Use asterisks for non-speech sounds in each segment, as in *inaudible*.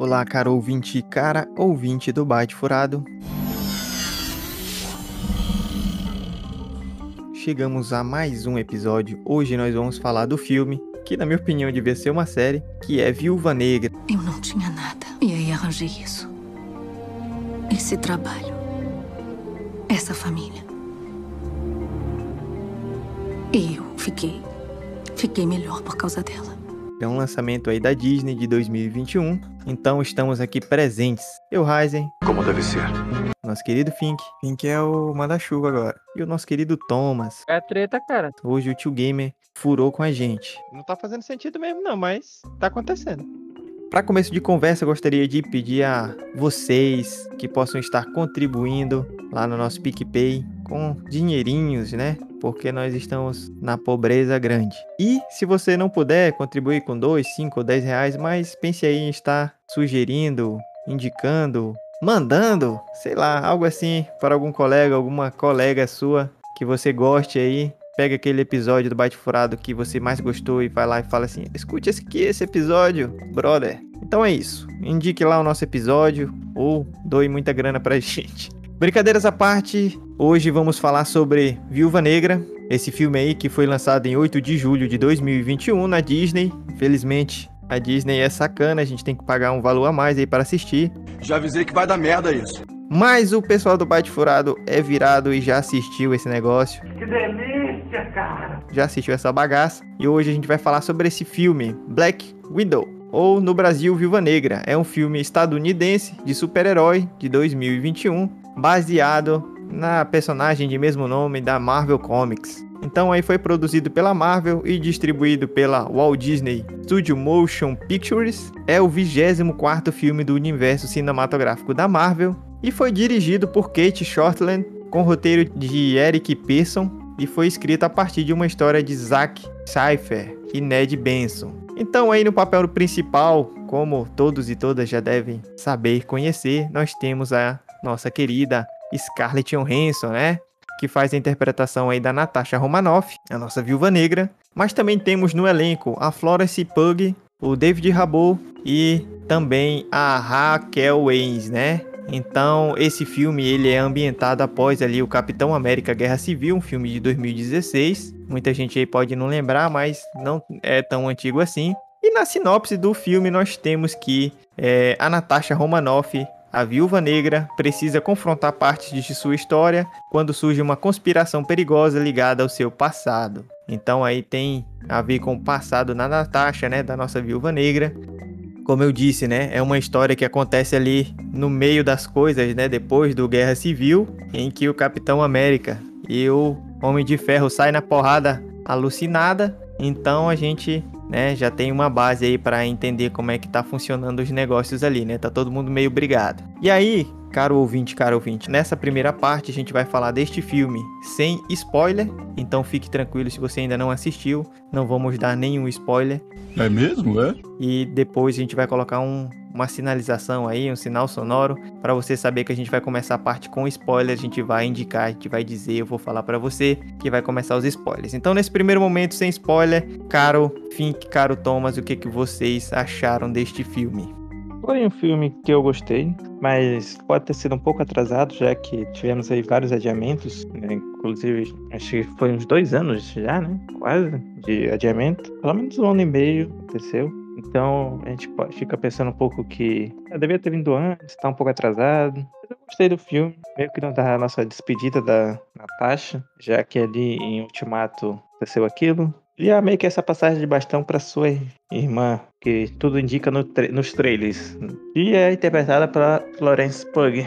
Olá, cara ouvinte e cara ouvinte do Byte Furado. Chegamos a mais um episódio. Hoje nós vamos falar do filme, que na minha opinião devia ser uma série, que é Viúva Negra. Eu não tinha nada. E aí arranjei isso. Esse trabalho. Essa família. E eu fiquei. Fiquei melhor por causa dela. É um lançamento aí da Disney de 2021, então estamos aqui presentes. Eu, Ryzen, Como deve ser. nosso querido Fink. Fink é o manda-chuva agora. E o nosso querido Thomas. É treta, cara. Hoje o tio Gamer furou com a gente. Não tá fazendo sentido mesmo não, mas tá acontecendo. Para começo de conversa, gostaria de pedir a vocês que possam estar contribuindo lá no nosso PicPay com dinheirinhos, né? Porque nós estamos na pobreza grande. E se você não puder contribuir com 2, 5 ou 10 reais, mas pense aí em estar sugerindo, indicando, mandando, sei lá, algo assim para algum colega, alguma colega sua que você goste aí. Pega aquele episódio do Bate Furado que você mais gostou e vai lá e fala assim: escute esse aqui, esse episódio, brother. Então é isso. Indique lá o nosso episódio ou doe muita grana pra *laughs* gente. Brincadeiras à parte, hoje vamos falar sobre Viúva Negra, esse filme aí que foi lançado em 8 de julho de 2021 na Disney. Infelizmente, a Disney é sacana, a gente tem que pagar um valor a mais aí para assistir. Já avisei que vai dar merda isso. Mas o pessoal do Bate Furado é virado e já assistiu esse negócio. Que delícia, cara! Já assistiu essa bagaça. E hoje a gente vai falar sobre esse filme, Black Widow. Ou no Brasil, Viúva Negra. É um filme estadunidense de super-herói de 2021, baseado na personagem de mesmo nome da Marvel Comics. Então aí foi produzido pela Marvel e distribuído pela Walt Disney Studio Motion Pictures. É o 24º filme do universo cinematográfico da Marvel e foi dirigido por Kate Shortland com roteiro de Eric Pearson e foi escrito a partir de uma história de Zack Cypher e Ned Benson. Então aí no papel principal, como todos e todas já devem saber conhecer, nós temos a nossa querida Scarlett Johansson, né? Que faz a interpretação aí da Natasha Romanoff, a nossa viúva negra. Mas também temos no elenco a Florence Pugh, o David Rabot e também a Raquel Waynes, né? Então, esse filme ele é ambientado após ali o Capitão América Guerra Civil, um filme de 2016. Muita gente aí pode não lembrar, mas não é tão antigo assim. E na sinopse do filme nós temos que é, a Natasha Romanoff, a viúva negra, precisa confrontar partes de sua história quando surge uma conspiração perigosa ligada ao seu passado. Então aí tem a ver com o passado na Natasha, né, da nossa viúva negra. Como eu disse, né, é uma história que acontece ali no meio das coisas, né, depois do Guerra Civil, em que o Capitão América e o Homem de Ferro saem na porrada alucinada. Então a gente, né, já tem uma base aí para entender como é que tá funcionando os negócios ali, né? Tá todo mundo meio brigado. E aí, caro ouvinte, caro ouvinte, nessa primeira parte a gente vai falar deste filme sem spoiler, então fique tranquilo se você ainda não assistiu, não vamos dar nenhum spoiler. É mesmo, é? E depois a gente vai colocar um, uma sinalização aí, um sinal sonoro, para você saber que a gente vai começar a parte com spoiler, a gente vai indicar, a gente vai dizer, eu vou falar para você que vai começar os spoilers. Então nesse primeiro momento sem spoiler, caro Fink, caro Thomas, o que, que vocês acharam deste filme? Foi um filme que eu gostei, mas pode ter sido um pouco atrasado, já que tivemos aí vários adiamentos, né? inclusive acho que foi uns dois anos já, né? Quase de adiamento. Pelo menos um ano e meio aconteceu. Então a gente fica pensando um pouco que ah, devia ter vindo antes, tá um pouco atrasado. Mas eu gostei do filme, meio que não da nossa despedida da Natasha, já que ali em Ultimato aconteceu aquilo. E é meio que essa passagem de bastão para sua irmã, que tudo indica no tra- nos trailers. E é interpretada pela Florence Pugh.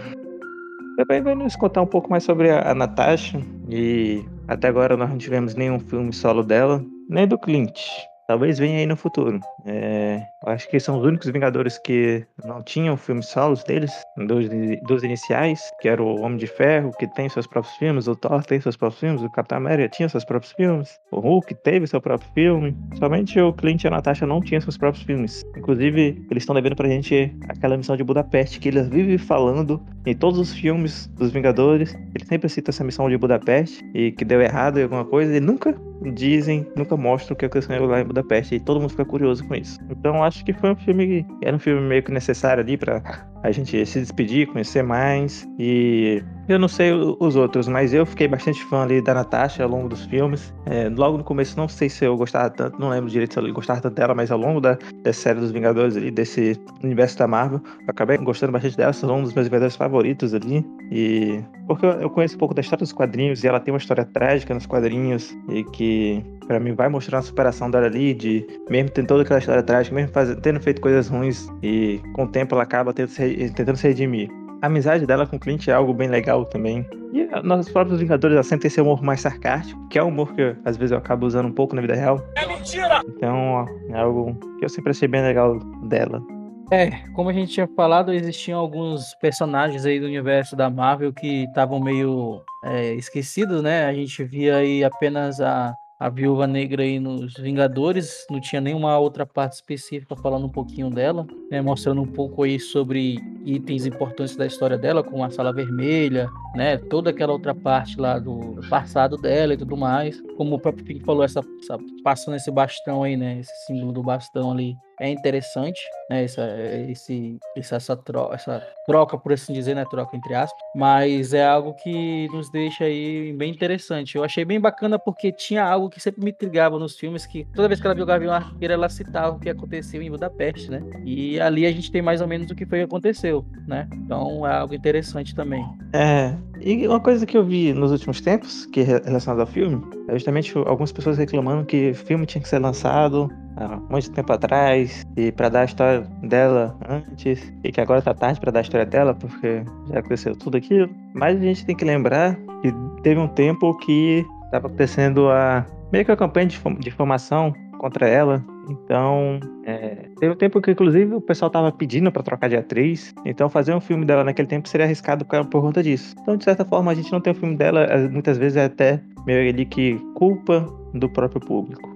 Também vai nos contar um pouco mais sobre a, a Natasha. E até agora nós não tivemos nenhum filme solo dela, nem do Clint. Talvez venha aí no futuro. É, acho que são os únicos Vingadores que não tinham filmes solos deles, dos, dos iniciais, que era o Homem de Ferro, que tem seus próprios filmes, o Thor tem seus próprios filmes, o Capitão América tinha seus próprios filmes, o Hulk teve seu próprio filme. Somente o Clint e a Natasha não tinham seus próprios filmes. Inclusive, eles estão devendo pra gente aquela missão de Budapeste que eles vivem falando em todos os filmes dos Vingadores. Ele sempre cita essa missão de Budapeste e que deu errado em alguma coisa e nunca dizem, nunca mostram o que aconteceu lá em Budapeste e todo mundo fica curioso com isso. Então acho que foi um filme era um filme meio que necessário ali para a gente se despedir, conhecer mais e eu não sei os outros, mas eu fiquei bastante fã ali da Natasha ao longo dos filmes. É, logo no começo, não sei se eu gostava tanto, não lembro direito se eu gostava tanto dela, mas ao longo da, da série dos Vingadores ali, desse universo da Marvel, eu acabei gostando bastante dela, são um dos meus Vingadores favoritos ali. E porque eu conheço um pouco da história dos quadrinhos e ela tem uma história trágica nos quadrinhos e que para mim vai mostrar a superação dela ali, de mesmo tendo toda aquela história trágica, mesmo faz, tendo feito coisas ruins e com o tempo ela acaba tendo, tentando se redimir a amizade dela com o Clint é algo bem legal também. E nossos próprios Vingadores ela sempre tem esse humor mais sarcástico, que é um humor que às vezes eu acabo usando um pouco na vida real. É mentira! Então é algo que eu sempre achei bem legal dela. É, como a gente tinha falado, existiam alguns personagens aí do universo da Marvel que estavam meio é, esquecidos, né? A gente via aí apenas a a Viúva Negra aí nos Vingadores, não tinha nenhuma outra parte específica falando um pouquinho dela, né, mostrando um pouco aí sobre itens importantes da história dela, como a Sala Vermelha, né, toda aquela outra parte lá do passado dela e tudo mais. Como o próprio Pink falou, essa, essa passando esse bastão aí, né, esse símbolo do bastão ali, é interessante, né? Essa, esse, essa, troca, essa troca, por assim dizer, né? Troca entre aspas. Mas é algo que nos deixa aí bem interessante. Eu achei bem bacana porque tinha algo que sempre me intrigava nos filmes, que toda vez que ela viu o Gavião Arqueiro, ela citava o que aconteceu em Budapeste, né? E ali a gente tem mais ou menos o que foi que aconteceu, né? Então é algo interessante também. É, e uma coisa que eu vi nos últimos tempos, que é relacionado ao filme, é justamente algumas pessoas reclamando que o filme tinha que ser lançado há muito tempo atrás e para dar a história dela antes e que agora tá tarde para dar a história dela porque já aconteceu tudo aquilo. Mas a gente tem que lembrar que teve um tempo que estava acontecendo a meio que a campanha de, de formação contra ela. Então, é, teve um tempo que, inclusive, o pessoal tava pedindo para trocar de atriz. Então, fazer um filme dela naquele tempo seria arriscado por conta disso. Então, de certa forma, a gente não tem o um filme dela, muitas vezes é até meio ali que culpa do próprio público.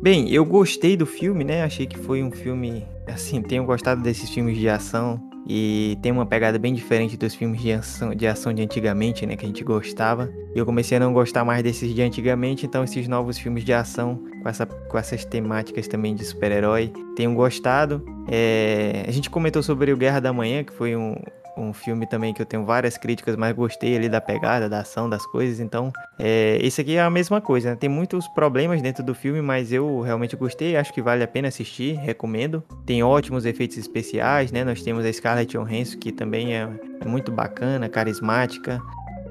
Bem, eu gostei do filme, né? Achei que foi um filme. Assim, tenho gostado desses filmes de ação. E tem uma pegada bem diferente dos filmes de ação, de ação de antigamente, né? Que a gente gostava. E eu comecei a não gostar mais desses de antigamente. Então, esses novos filmes de ação, com, essa, com essas temáticas também de super-herói, tenho gostado. É, a gente comentou sobre o Guerra da Manhã, que foi um, um filme também que eu tenho várias críticas, mas gostei ali da pegada, da ação, das coisas. Então, é, esse aqui é a mesma coisa, né? Tem muitos problemas dentro do filme, mas eu realmente gostei, acho que vale a pena assistir, recomendo. Tem ótimos efeitos especiais, né? Nós temos a Scarlett Johansson, que também é, é muito bacana, carismática.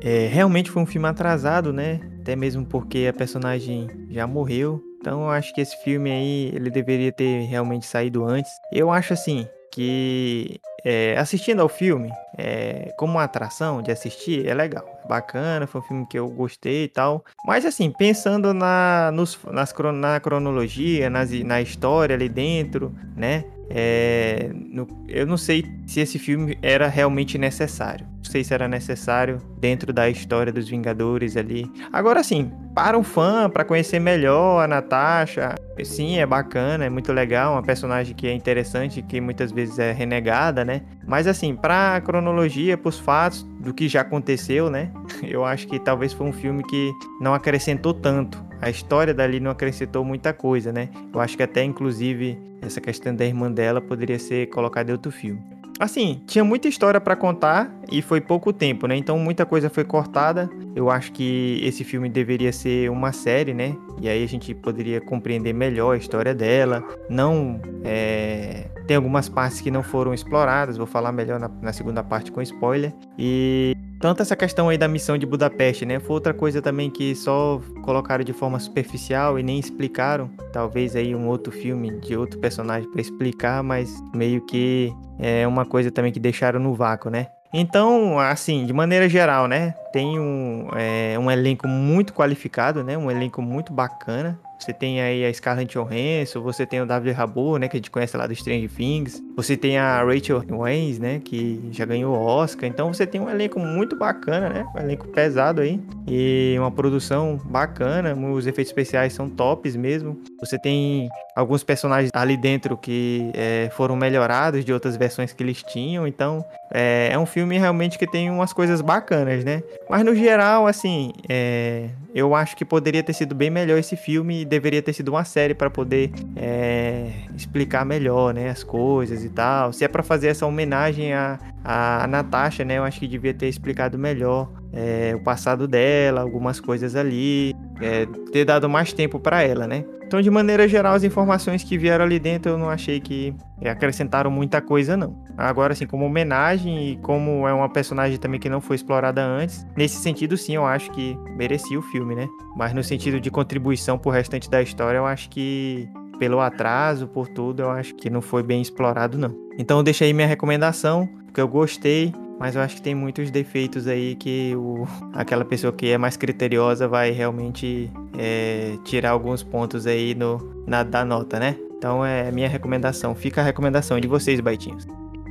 É, realmente foi um filme atrasado, né? Até mesmo porque a personagem já morreu. Então eu acho que esse filme aí, ele deveria ter realmente saído antes. Eu acho assim, que é, assistindo ao filme, é, como uma atração de assistir, é legal, é bacana, foi um filme que eu gostei e tal. Mas assim, pensando na, nos, nas, na cronologia, nas, na história ali dentro, né? É, no, eu não sei se esse filme era realmente necessário. Sei se era necessário dentro da história dos Vingadores ali. Agora sim, para um fã, para conhecer melhor a Natasha, sim, é bacana, é muito legal, uma personagem que é interessante, que muitas vezes é renegada, né? Mas assim, para a cronologia, para os fatos do que já aconteceu, né? *laughs* Eu acho que talvez foi um filme que não acrescentou tanto a história dali não acrescentou muita coisa, né? Eu acho que até, inclusive, essa questão da irmã dela poderia ser colocada em outro filme. Assim, tinha muita história para contar e foi pouco tempo, né? Então muita coisa foi cortada. Eu acho que esse filme deveria ser uma série, né? E aí a gente poderia compreender melhor a história dela. Não é... tem algumas partes que não foram exploradas. Vou falar melhor na, na segunda parte com spoiler. E tanto essa questão aí da missão de Budapeste, né? Foi outra coisa também que só colocaram de forma superficial e nem explicaram. Talvez aí um outro filme de outro personagem para explicar, mas meio que é uma coisa também que deixaram no vácuo, né? Então, assim, de maneira geral, né? Tem um, é, um elenco muito qualificado, né? Um elenco muito bacana. Você tem aí a Scarlett Johansson, você tem o David Harbour, né, que a gente conhece lá do Strange Things. Você tem a Rachel Weisz, né, que já ganhou o Oscar. Então você tem um elenco muito bacana, né, um elenco pesado aí e uma produção bacana. Os efeitos especiais são tops mesmo. Você tem alguns personagens ali dentro que é, foram melhorados de outras versões que eles tinham. Então é, é, um filme realmente que tem umas coisas bacanas, né? Mas no geral, assim, é, eu acho que poderia ter sido bem melhor esse filme deveria ter sido uma série para poder é, explicar melhor, né, as coisas e tal. Se é para fazer essa homenagem a, a Natasha, né, eu acho que devia ter explicado melhor é, o passado dela, algumas coisas ali, é, ter dado mais tempo para ela, né? Então, de maneira geral, as informações que vieram ali dentro eu não achei que acrescentaram muita coisa, não. Agora, assim, como homenagem e como é uma personagem também que não foi explorada antes, nesse sentido, sim, eu acho que merecia o filme, né? Mas no sentido de contribuição pro restante da história, eu acho que pelo atraso, por tudo, eu acho que não foi bem explorado, não. Então, eu deixei minha recomendação, porque eu gostei, mas eu acho que tem muitos defeitos aí que o, *laughs* aquela pessoa que é mais criteriosa vai realmente é, tirar alguns pontos aí no, na, da nota, né? Então é minha recomendação. Fica a recomendação de vocês, Baitinhos.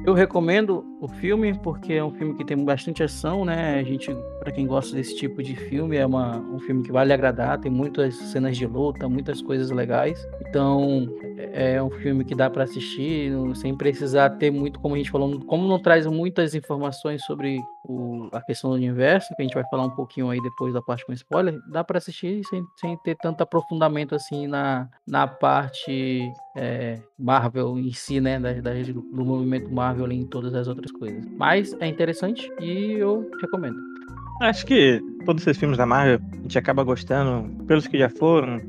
Eu recomendo o filme porque é um filme que tem bastante ação, né? A gente, para quem gosta desse tipo de filme, é uma, um filme que vale agradar, tem muitas cenas de luta, muitas coisas legais. Então, é, é um filme que dá para assistir sem precisar ter muito, como a gente falou, como não traz muitas informações sobre o, a questão do universo, que a gente vai falar um pouquinho aí depois da parte com spoiler, dá para assistir sem, sem ter tanto aprofundamento assim na, na parte é, Marvel em si, né? Da, da, do movimento Marvel em todas as outras coisas. Mas é interessante e eu recomendo. Acho que todos esses filmes da Marvel a gente acaba gostando pelos que já foram,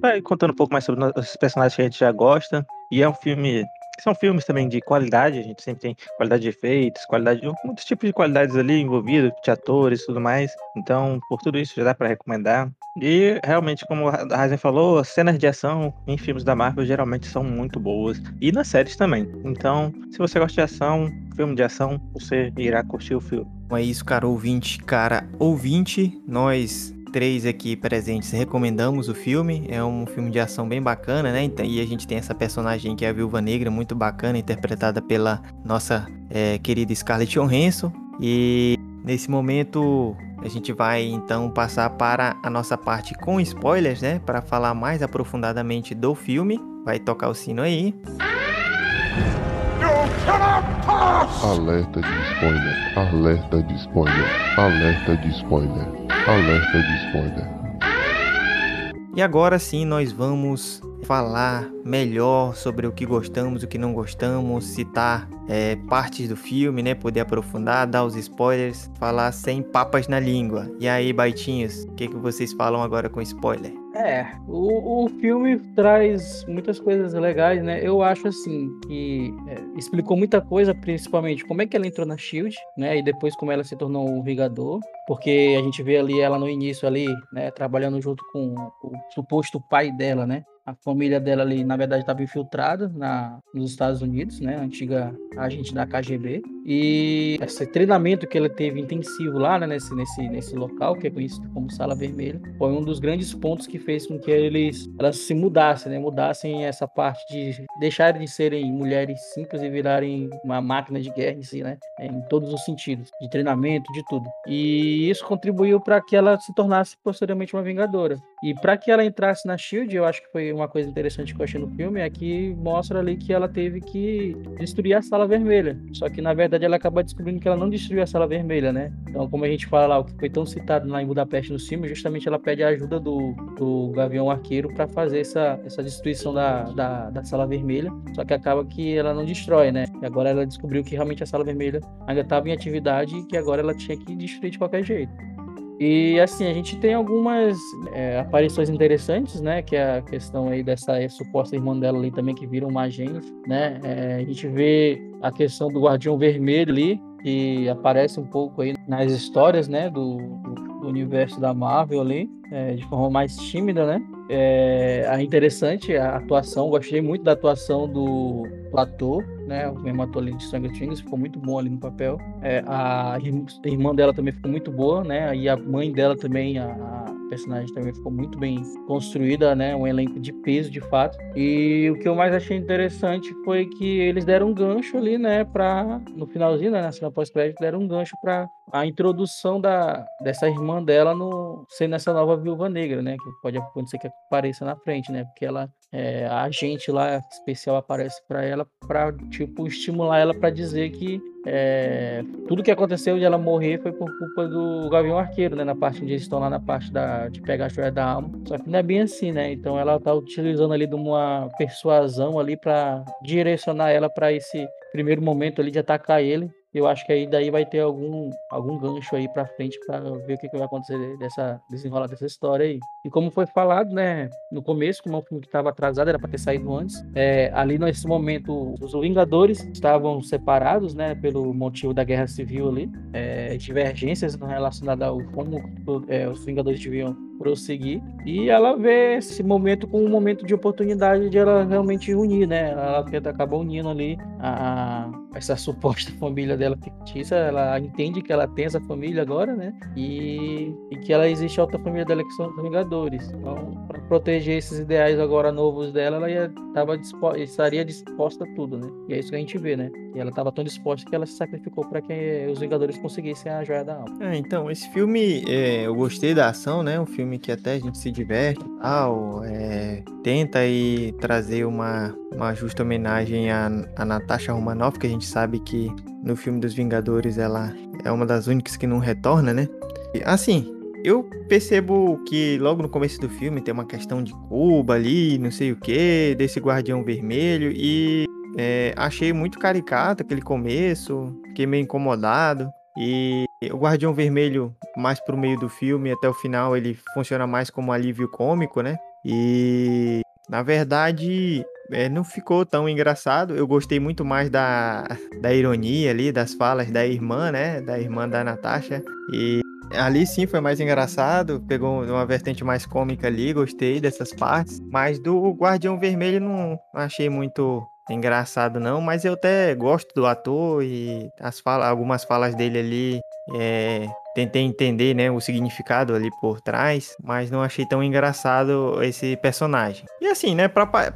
vai contando um pouco mais sobre os personagens que a gente já gosta. E é um filme são filmes também de qualidade, a gente sempre tem qualidade de efeitos, qualidade de muitos tipos de qualidades ali envolvidos, de atores e tudo mais. Então, por tudo isso já dá para recomendar. E realmente, como a Ryzen falou, as cenas de ação em filmes da Marvel geralmente são muito boas e nas séries também. Então, se você gosta de ação, filme de ação, você irá curtir o filme. É isso, cara, ouvinte. Cara, ouvinte, nós três aqui presentes recomendamos o filme. É um filme de ação bem bacana, né? Então, e a gente tem essa personagem que é a Viúva Negra, muito bacana, interpretada pela nossa é, querida Scarlett Johansson. E nesse momento a gente vai então passar para a nossa parte com spoilers, né? Para falar mais aprofundadamente do filme. Vai tocar o sino aí. Alerta de spoiler, alerta de spoiler, alerta de spoiler. Alerta de spoiler. E agora sim nós vamos falar melhor sobre o que gostamos, o que não gostamos, citar é, partes do filme, né? Poder aprofundar, dar os spoilers, falar sem papas na língua. E aí, baitinhos, o que, que vocês falam agora com spoiler? É, o, o filme traz muitas coisas legais, né? Eu acho assim que é, explicou muita coisa, principalmente como é que ela entrou na Shield, né? E depois como ela se tornou um Vingador, porque a gente vê ali ela no início ali, né? Trabalhando junto com o suposto pai dela, né? A família dela ali, na verdade, estava infiltrada na, nos Estados Unidos, né? Antiga agente da KGB. E esse treinamento que ela teve intensivo lá, né? Nesse, nesse, nesse local, que é conhecido como Sala Vermelha, foi um dos grandes pontos que fez com que eles, elas se mudassem, né? Mudassem essa parte de deixarem de serem mulheres simples e virarem uma máquina de guerra em si, né? Em todos os sentidos, de treinamento, de tudo. E isso contribuiu para que ela se tornasse posteriormente uma vingadora. E para que ela entrasse na Shield, eu acho que foi uma coisa interessante que eu achei no filme é que mostra ali que ela teve que destruir a Sala Vermelha. Só que na verdade ela acaba descobrindo que ela não destruiu a Sala Vermelha, né? Então, como a gente fala lá, o que foi tão citado lá em Budapeste no filme, justamente ela pede a ajuda do, do Gavião Arqueiro para fazer essa, essa destruição da, da, da, Sala Vermelha. Só que acaba que ela não destrói, né? E agora ela descobriu que realmente a Sala Vermelha ainda estava em atividade e que agora ela tinha que destruir de qualquer jeito. E assim, a gente tem algumas é, aparições interessantes, né? Que é a questão aí dessa suposta irmã dela ali também, que vira uma agente, né? É, a gente vê a questão do Guardião Vermelho ali, que aparece um pouco aí nas histórias, né? Do, do universo da Marvel ali, é, de forma mais tímida, né? É, é interessante a atuação, gostei muito da atuação do, ator, né? O ali de Stranger Things, ficou muito bom ali no papel. É, a irmã dela também ficou muito boa, né? E a mãe dela também, a, personagem também ficou muito bem construída, né? Um elenco de peso, de fato. E o que eu mais achei interessante foi que eles deram um gancho ali, né? Pra, no finalzinho, né? Na cena pós-crédito, deram um gancho para a introdução da, dessa irmã dela no sendo essa nova viúva negra, né? Que pode acontecer que apareça na frente, né? Porque ela é, a agente lá especial aparece para ela para tipo estimular ela para dizer que é, tudo que aconteceu de ela morrer foi por culpa do Gavião Arqueiro, né? Na parte onde eles estão lá na parte da, de pegar a joia da alma. Só que não é bem assim, né? Então ela tá utilizando ali de uma persuasão ali para direcionar ela para esse primeiro momento ali de atacar ele eu acho que aí daí vai ter algum, algum gancho aí pra frente para ver o que, que vai acontecer dessa desenrolar dessa história aí. E como foi falado, né, no começo, como é um filme que estava atrasado, era para ter saído antes, é, ali nesse momento os Vingadores estavam separados, né, pelo motivo da Guerra Civil ali, é, divergências relacionadas ao como é, os Vingadores deviam prosseguir. E ela vê esse momento como um momento de oportunidade de ela realmente unir, né? Ela tenta acabar unindo ali a, essa suposta *laughs* família dela fictícia. Ela entende que ela tem essa família agora, né? E, e que ela existe outra família dela que são os Vingadores. Então, para proteger esses ideais agora novos dela, ela ia, tava dispo, estaria disposta a tudo, né? E é isso que a gente vê, né? E ela estava tão disposta que ela se sacrificou para que os Vingadores conseguissem a joia da alma. É, então, esse filme, é, eu gostei da ação, né? Um filme que até a gente se diverte e tal. É, tenta aí trazer uma, uma justa homenagem a, a Natasha Romanoff, que a gente sabe que no filme dos Vingadores ela é uma das únicas que não retorna, né? E, assim, eu percebo que logo no começo do filme tem uma questão de Cuba ali, não sei o que, desse Guardião Vermelho, e é, achei muito caricato aquele começo, fiquei meio incomodado. E o Guardião Vermelho, mais pro meio do filme, até o final, ele funciona mais como alívio cômico, né? E na verdade, é, não ficou tão engraçado. Eu gostei muito mais da, da ironia ali, das falas da irmã, né? Da irmã da Natasha. E ali sim foi mais engraçado. Pegou uma vertente mais cômica ali, gostei dessas partes. Mas do Guardião Vermelho não achei muito engraçado não, mas eu até gosto do ator e as fala, algumas falas dele ali é, tentei entender né, o significado ali por trás, mas não achei tão engraçado esse personagem. E assim, né,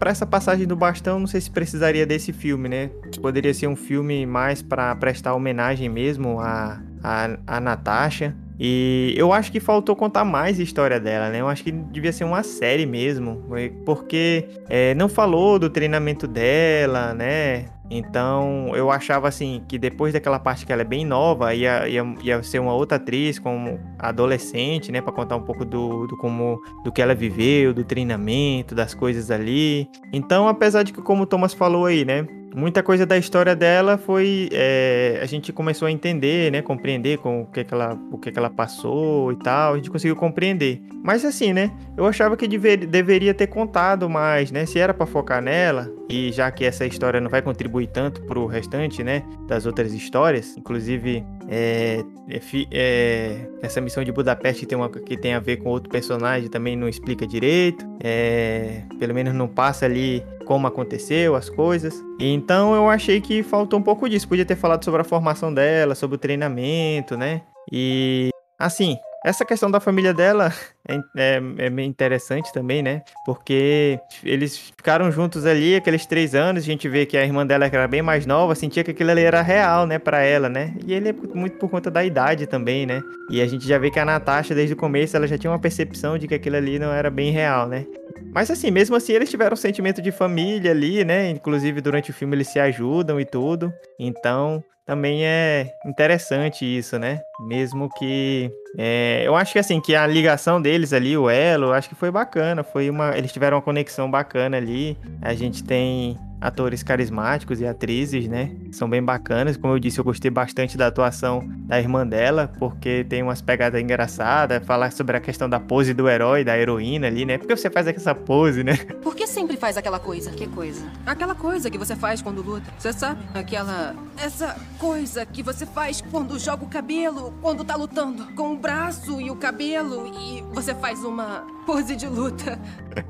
essa passagem do bastão, não sei se precisaria desse filme, né? Poderia ser um filme mais para prestar homenagem mesmo a, a, a Natasha. E eu acho que faltou contar mais a história dela, né? Eu acho que devia ser uma série mesmo, porque é, não falou do treinamento dela, né? Então eu achava assim que depois daquela parte que ela é bem nova, ia, ia, ia ser uma outra atriz como adolescente, né? Para contar um pouco do, do, como do que ela viveu, do treinamento, das coisas ali. Então, apesar de que, como o Thomas falou aí, né? Muita coisa da história dela foi é, a gente começou a entender, né, compreender com o que, que ela o que, que ela passou e tal, a gente conseguiu compreender. Mas assim, né, eu achava que dever, deveria ter contado mais, né, se era para focar nela e já que essa história não vai contribuir tanto pro restante, né, das outras histórias, inclusive é, é, é, essa missão de Budapeste tem uma que tem a ver com outro personagem também não explica direito, é, pelo menos não passa ali como aconteceu as coisas. Então eu achei que faltou um pouco disso. Podia ter falado sobre a formação dela, sobre o treinamento, né? E assim, essa questão da família dela *laughs* é, é, é, meio interessante também, né? Porque eles ficaram juntos ali aqueles três anos. A gente vê que a irmã dela, que era bem mais nova, sentia que aquilo ali era real, né? Pra ela, né? E ele é muito por conta da idade também, né? E a gente já vê que a Natasha, desde o começo, ela já tinha uma percepção de que aquilo ali não era bem real, né? Mas assim, mesmo assim, eles tiveram um sentimento de família ali, né? Inclusive, durante o filme, eles se ajudam e tudo. Então, também é interessante isso, né? Mesmo que. É, eu acho que assim, que a ligação deles ali, o elo, acho que foi bacana. Foi uma. Eles tiveram uma conexão bacana ali. A gente tem atores carismáticos e atrizes, né? São bem bacanas. Como eu disse, eu gostei bastante da atuação da irmã dela, porque tem umas pegadas engraçadas, falar sobre a questão da pose do herói, da heroína ali, né? Por que você faz essa pose, né? *laughs* Por que sempre faz aquela coisa? Que coisa? Aquela coisa que você faz quando luta. Você sabe? Aquela. Essa coisa que você faz quando joga o cabelo, quando tá lutando. Com o braço e o cabelo. E você faz uma pose de luta.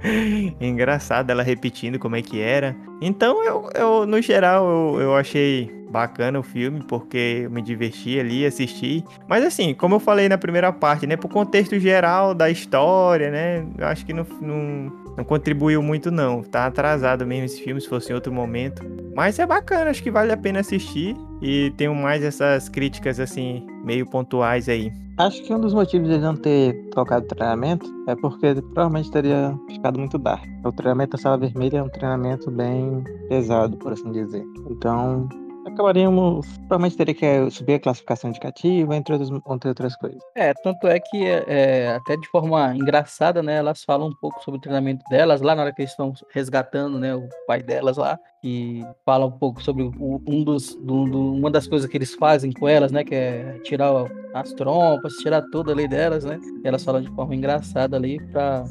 *laughs* Engraçado ela repetindo como é que era. Então, eu, eu no geral, eu, eu achei bacana o filme, porque eu me diverti ali, assisti. Mas assim, como eu falei na primeira parte, né? Pro contexto geral da história, né? Eu acho que não, não, não contribuiu muito, não. Tá atrasado mesmo esse filme, se fosse em outro momento. Mas é bacana, acho que vale a pena assistir. E tenho mais essas críticas, assim, meio pontuais aí. Acho que um dos motivos de ele não ter trocado treinamento é porque provavelmente teria ficado muito dark. O treinamento da sala vermelha é um treinamento bem pesado, por assim dizer. Então, acabaríamos. Provavelmente teria que subir a classificação indicativa, entre outras, entre outras coisas. É, tanto é que, é, até de forma engraçada, né, elas falam um pouco sobre o treinamento delas, lá na hora que eles estão resgatando, né, o pai delas lá, e fala um pouco sobre o- um dos, do- do- uma das coisas que eles fazem com elas, né, que é tirar as trompas, tirar tudo ali delas, né, elas falam de forma engraçada ali pra,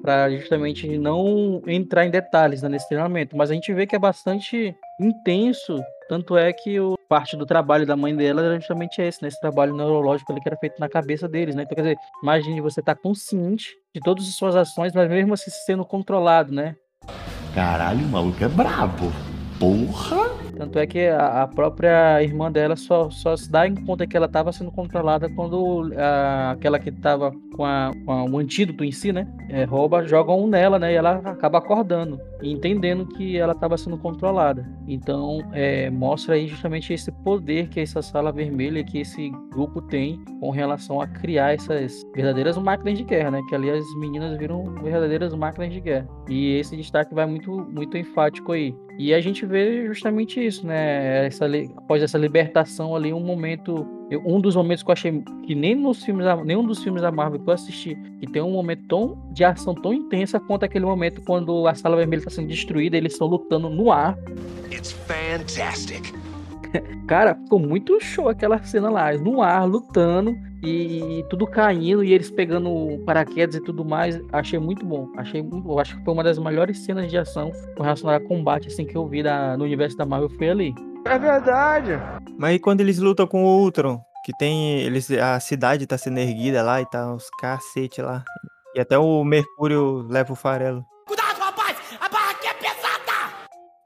pra justamente não entrar em detalhes né, nesse treinamento, mas a gente vê que é bastante intenso, tanto é que o parte do trabalho da mãe dela era justamente esse, né? Esse trabalho neurológico ali que era feito na cabeça deles, né? Então, quer dizer, imagine você estar consciente de todas as suas ações, mas mesmo assim sendo controlado, né? Caralho, o maluco é brabo. Porra! Tanto é que a, própria irmã dela só, só se dá em conta que ela estava sendo controlada quando a- aquela que estava com, com o antídoto em si, né? é, rouba, jogam um nela, né? E ela acaba acordando entendendo que ela estava sendo controlada. Então, é, mostra aí justamente esse poder que essa sala vermelha, que esse grupo tem com relação a criar essas verdadeiras máquinas de guerra, né? Que ali as meninas viram verdadeiras máquinas de guerra. E esse destaque vai muito, muito enfático aí. E a gente vê justamente isso, né? Essa, após essa libertação ali, um momento. Um dos momentos que eu achei que nem nos filmes, nenhum dos filmes da Marvel que eu assisti, que tem um momento tão de ação tão intensa quanto aquele momento quando a sala vermelha está sendo destruída, eles estão lutando no ar. It's fantastic. *laughs* Cara, ficou muito show aquela cena lá, no ar, lutando e tudo caindo e eles pegando paraquedas e tudo mais. Achei muito bom. Achei muito bom. Acho que foi uma das melhores cenas de ação com relação a combate assim que eu vi da- no universo da Marvel foi ali. É verdade. Mas aí quando eles lutam com o Ultron, que tem. Eles, a cidade tá sendo erguida lá e tá uns cacete lá. E até o Mercúrio leva o farelo.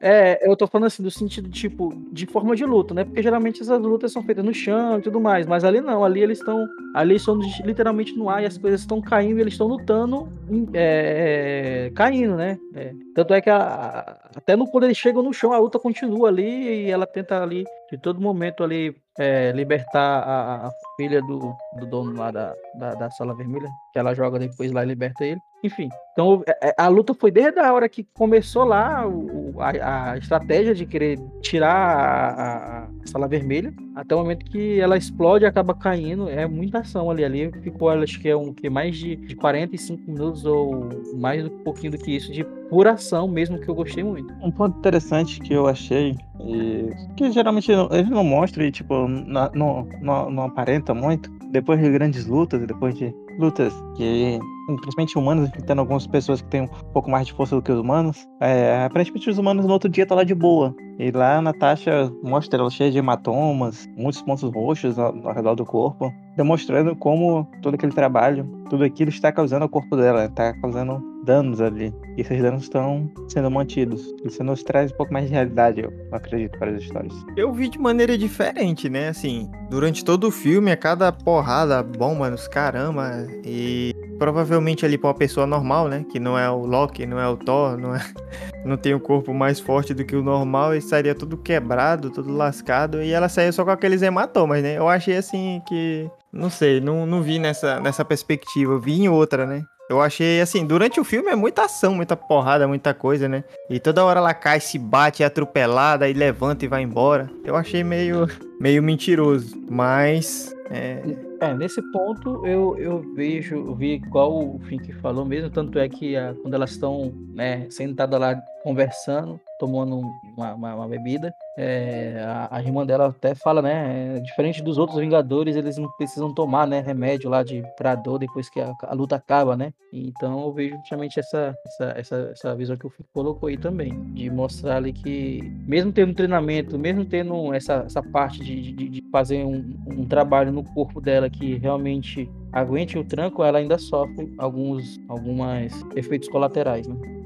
É, eu tô falando assim, do sentido, tipo, de forma de luta, né? Porque geralmente essas lutas são feitas no chão e tudo mais, mas ali não, ali eles estão. Ali estão literalmente no ar e as coisas estão caindo e eles estão lutando, é, é, caindo, né? É. Tanto é que a- até no, quando eles chegam no chão, a luta continua ali e ela tenta ali, de todo momento ali, é, libertar a, a filha do, do dono lá da, da, da sala vermelha, que ela joga depois lá e liberta ele. Enfim, então é- é- a luta foi desde a hora que começou lá o- a, a estratégia de querer tirar a, a- a sala vermelha, até o momento que ela explode e acaba caindo. É muita ação ali. Ali ficou, acho que é um que mais de, de 45 minutos ou mais um pouquinho do que isso de pura ação mesmo, que eu gostei muito. Um ponto interessante que eu achei, e que geralmente eles não mostram e tipo, não, não, não aparenta muito, depois de grandes lutas, depois de lutas que, principalmente humanos, enfrentando algumas pessoas que têm um pouco mais de força do que os humanos, é, aparentemente os humanos no outro dia tá lá de boa. E lá a Natasha mostra ela cheia de hematomas, muitos pontos roxos ao, ao redor do corpo, demonstrando como todo aquele trabalho, tudo aquilo está causando ao corpo dela, está causando danos ali. E esses danos estão sendo mantidos. Isso nos traz um pouco mais de realidade, eu acredito, para as histórias. Eu vi de maneira diferente, né? Assim, durante todo o filme, a cada porrada, bomba nos caramba. E provavelmente ali pra uma pessoa normal, né? Que não é o Loki, não é o Thor, não, é... *laughs* não tem o corpo mais forte do que o normal, e estaria tudo quebrado, tudo lascado. E ela saiu só com aqueles hematomas, né? Eu achei assim que. Não sei, não, não vi nessa, nessa perspectiva, eu vi em outra, né? Eu achei assim, durante o filme é muita ação, muita porrada, muita coisa, né? E toda hora ela cai, se bate, é atropelada, aí levanta e vai embora. Eu achei meio, *laughs* meio mentiroso, mas é, É, nesse ponto eu, eu vejo, eu vi igual o Fink falou mesmo, tanto é que a- quando elas estão né, sentadas lá conversando, tomando uma, uma- uma bebida, é, a, a irmã dela até fala, né, é, diferente dos outros Vingadores, eles não precisam tomar, né, remédio lá de pra dor depois que a, a luta acaba, né? Então eu vejo justamente essa, essa, essa, essa visão que o Fink colocou aí também, de mostrar ali que mesmo tendo treinamento, mesmo tendo essa, essa parte de, de, de fazer um, um trabalho no corpo dela que realmente aguente o tranco, ela ainda sofre alguns algumas efeitos colaterais, né?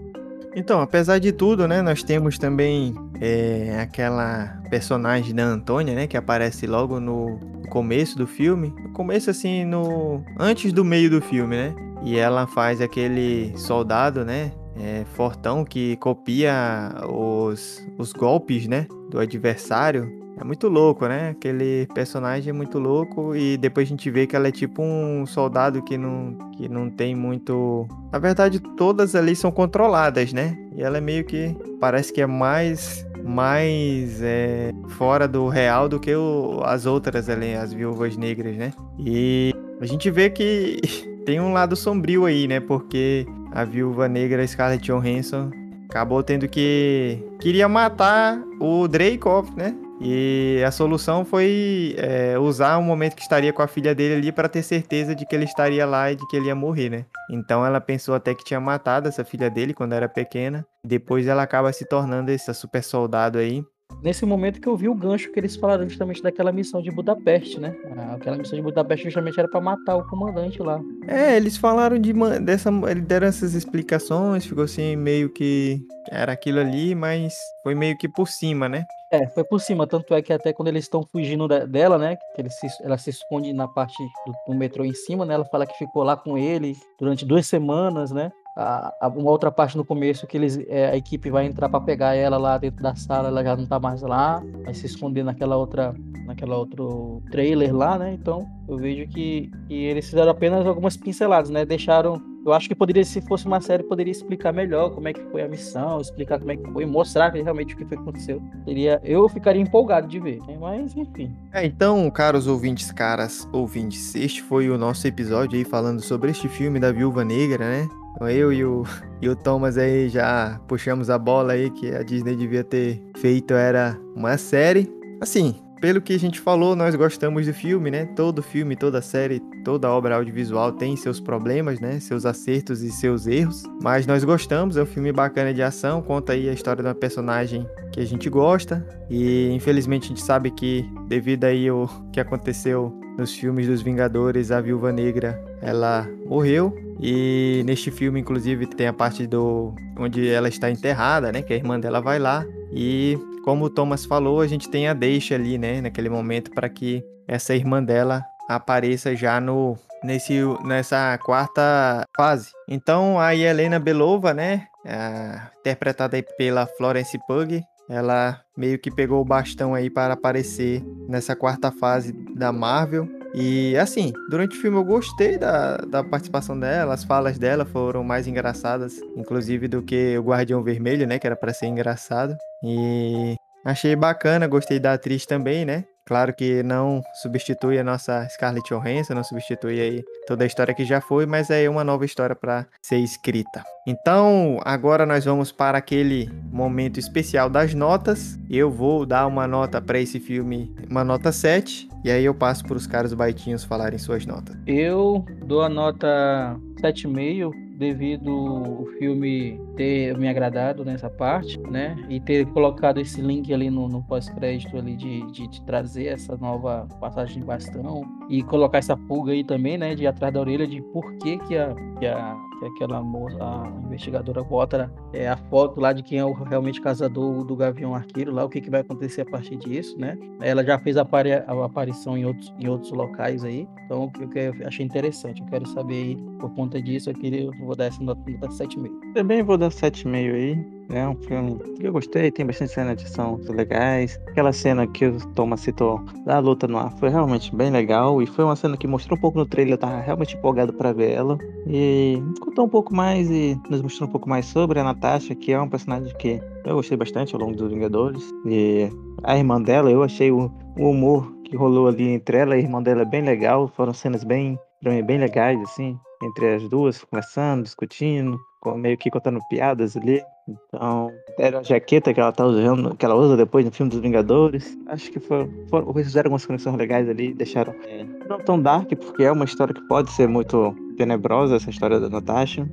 Então, apesar de tudo, né, nós temos também é, aquela personagem da Antônia, né, que aparece logo no começo do filme. No começo, assim, no antes do meio do filme, né? E ela faz aquele soldado, né, é, fortão que copia os, os golpes, né, do adversário. É muito louco, né? Aquele personagem é muito louco e depois a gente vê que ela é tipo um soldado que não, que não tem muito. Na verdade, todas ali são controladas, né? E ela é meio que. Parece que é mais mais é, fora do real do que o, as outras ali, as viúvas negras, né? E a gente vê que *laughs* tem um lado sombrio aí, né? Porque a viúva negra Scarlett Johansson acabou tendo que queria matar o Dreykov, né? E a solução foi é, usar o momento que estaria com a filha dele ali para ter certeza de que ele estaria lá e de que ele ia morrer, né? Então ela pensou até que tinha matado essa filha dele quando era pequena. Depois ela acaba se tornando esse super soldado aí. Nesse momento que eu vi o gancho que eles falaram justamente daquela missão de Budapeste, né? Aquela missão de Budapeste justamente era para matar o comandante lá. É, eles falaram de dessa, eles deram essas explicações, ficou assim meio que era aquilo ali, mas foi meio que por cima, né? É, foi por cima, tanto é que até quando eles estão fugindo dela, né, que ele se, ela se esconde na parte do, do metrô em cima, né, ela fala que ficou lá com ele durante duas semanas, né, a, a, uma outra parte no começo que eles, é, a equipe vai entrar para pegar ela lá dentro da sala, ela já não tá mais lá, vai se esconder naquela outra, naquela outro trailer lá, né? Então eu vejo que, que eles fizeram apenas algumas pinceladas, né? Deixaram eu acho que poderia, se fosse uma série, poderia explicar melhor como é que foi a missão, explicar como é que foi, mostrar realmente o que foi que aconteceu. Seria, eu ficaria empolgado de ver, né? mas enfim. É, então, caros ouvintes, caras ouvintes, este foi o nosso episódio aí falando sobre este filme da Viúva Negra, né? Então, eu e o, *laughs* e o Thomas aí já puxamos a bola aí que a Disney devia ter feito era uma série. Assim, pelo que a gente falou, nós gostamos do filme, né? Todo filme, toda série, toda obra audiovisual tem seus problemas, né? Seus acertos e seus erros. Mas nós gostamos, é um filme bacana de ação, conta aí a história de uma personagem que a gente gosta. E infelizmente a gente sabe que, devido aí o que aconteceu nos filmes dos Vingadores, a Viúva Negra, ela morreu. E neste filme, inclusive, tem a parte do onde ela está enterrada, né? Que a irmã dela vai lá. E como o Thomas falou, a gente tem a deixa ali, né, naquele momento para que essa irmã dela apareça já no nesse nessa quarta fase. Então a Helena Belova, né, é, interpretada pela Florence Pugh, ela meio que pegou o bastão aí para aparecer nessa quarta fase da Marvel. E assim, durante o filme eu gostei da, da participação dela, as falas dela foram mais engraçadas, inclusive do que o Guardião Vermelho, né? Que era para ser engraçado. E achei bacana, gostei da atriz também, né? Claro que não substitui a nossa Scarlett Johansson, não substitui aí toda a história que já foi, mas é uma nova história para ser escrita. Então, agora nós vamos para aquele momento especial das notas. Eu vou dar uma nota para esse filme, uma nota 7, e aí eu passo para os caras baitinhos falarem suas notas. Eu dou a nota 7,5 devido o filme ter me agradado nessa parte, né? E ter colocado esse link ali no, no pós-crédito ali de, de, de, trazer essa nova passagem de bastão e colocar essa pulga aí também, né? De atrás da orelha de por que que a, que a que aquela moça, a investigadora bota é, a foto lá de quem é o realmente caçador do Gavião Arqueiro, lá o que, que vai acontecer a partir disso, né? Ela já fez a, apari a aparição em outros, em outros locais aí, então eu, eu achei interessante, eu quero saber aí, por conta disso, eu queria, eu vou dar essa nota, nota 7,5. Também vou dar 7,5 aí, é um filme que eu gostei, tem bastante cenas de ação legais. Aquela cena que o Thomas citou da luta no ar foi realmente bem legal e foi uma cena que mostrou um pouco no trailer, eu tava realmente empolgado para ver ela. E contou um pouco mais e nos mostrou um pouco mais sobre a Natasha, que é um personagem que eu gostei bastante ao longo dos Vingadores. E a irmã dela, eu achei o, o humor que rolou ali entre ela e a irmã dela bem legal, foram cenas bem, bem legais, assim, entre as duas, conversando, discutindo meio que contando piadas ali. Então, era a jaqueta que ela tá usando, que ela usa depois no filme dos Vingadores. Acho que foram, foram fizeram algumas conexões legais ali, deixaram é, não tão dark, porque é uma história que pode ser muito tenebrosa, essa história da Natasha.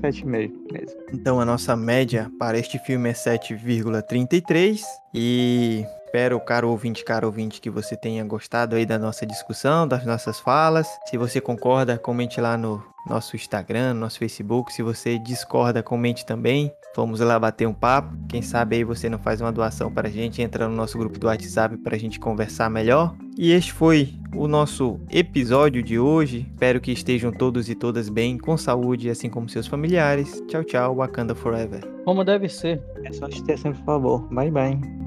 7,5 mesmo. Então a nossa média para este filme é 7,33 e espero, caro ouvinte, caro ouvinte, que você tenha gostado aí da nossa discussão, das nossas falas. Se você concorda, comente lá no nosso Instagram, nosso Facebook. Se você discorda, comente também. Vamos lá bater um papo. Quem sabe aí você não faz uma doação para a gente, entra no nosso grupo do WhatsApp para a gente conversar melhor. E este foi o nosso episódio de hoje. Espero que estejam todos e todas bem, com saúde, assim como seus familiares. Tchau, tchau. Wakanda Forever. Como deve ser. É só ter sempre, por favor. Bye, bye.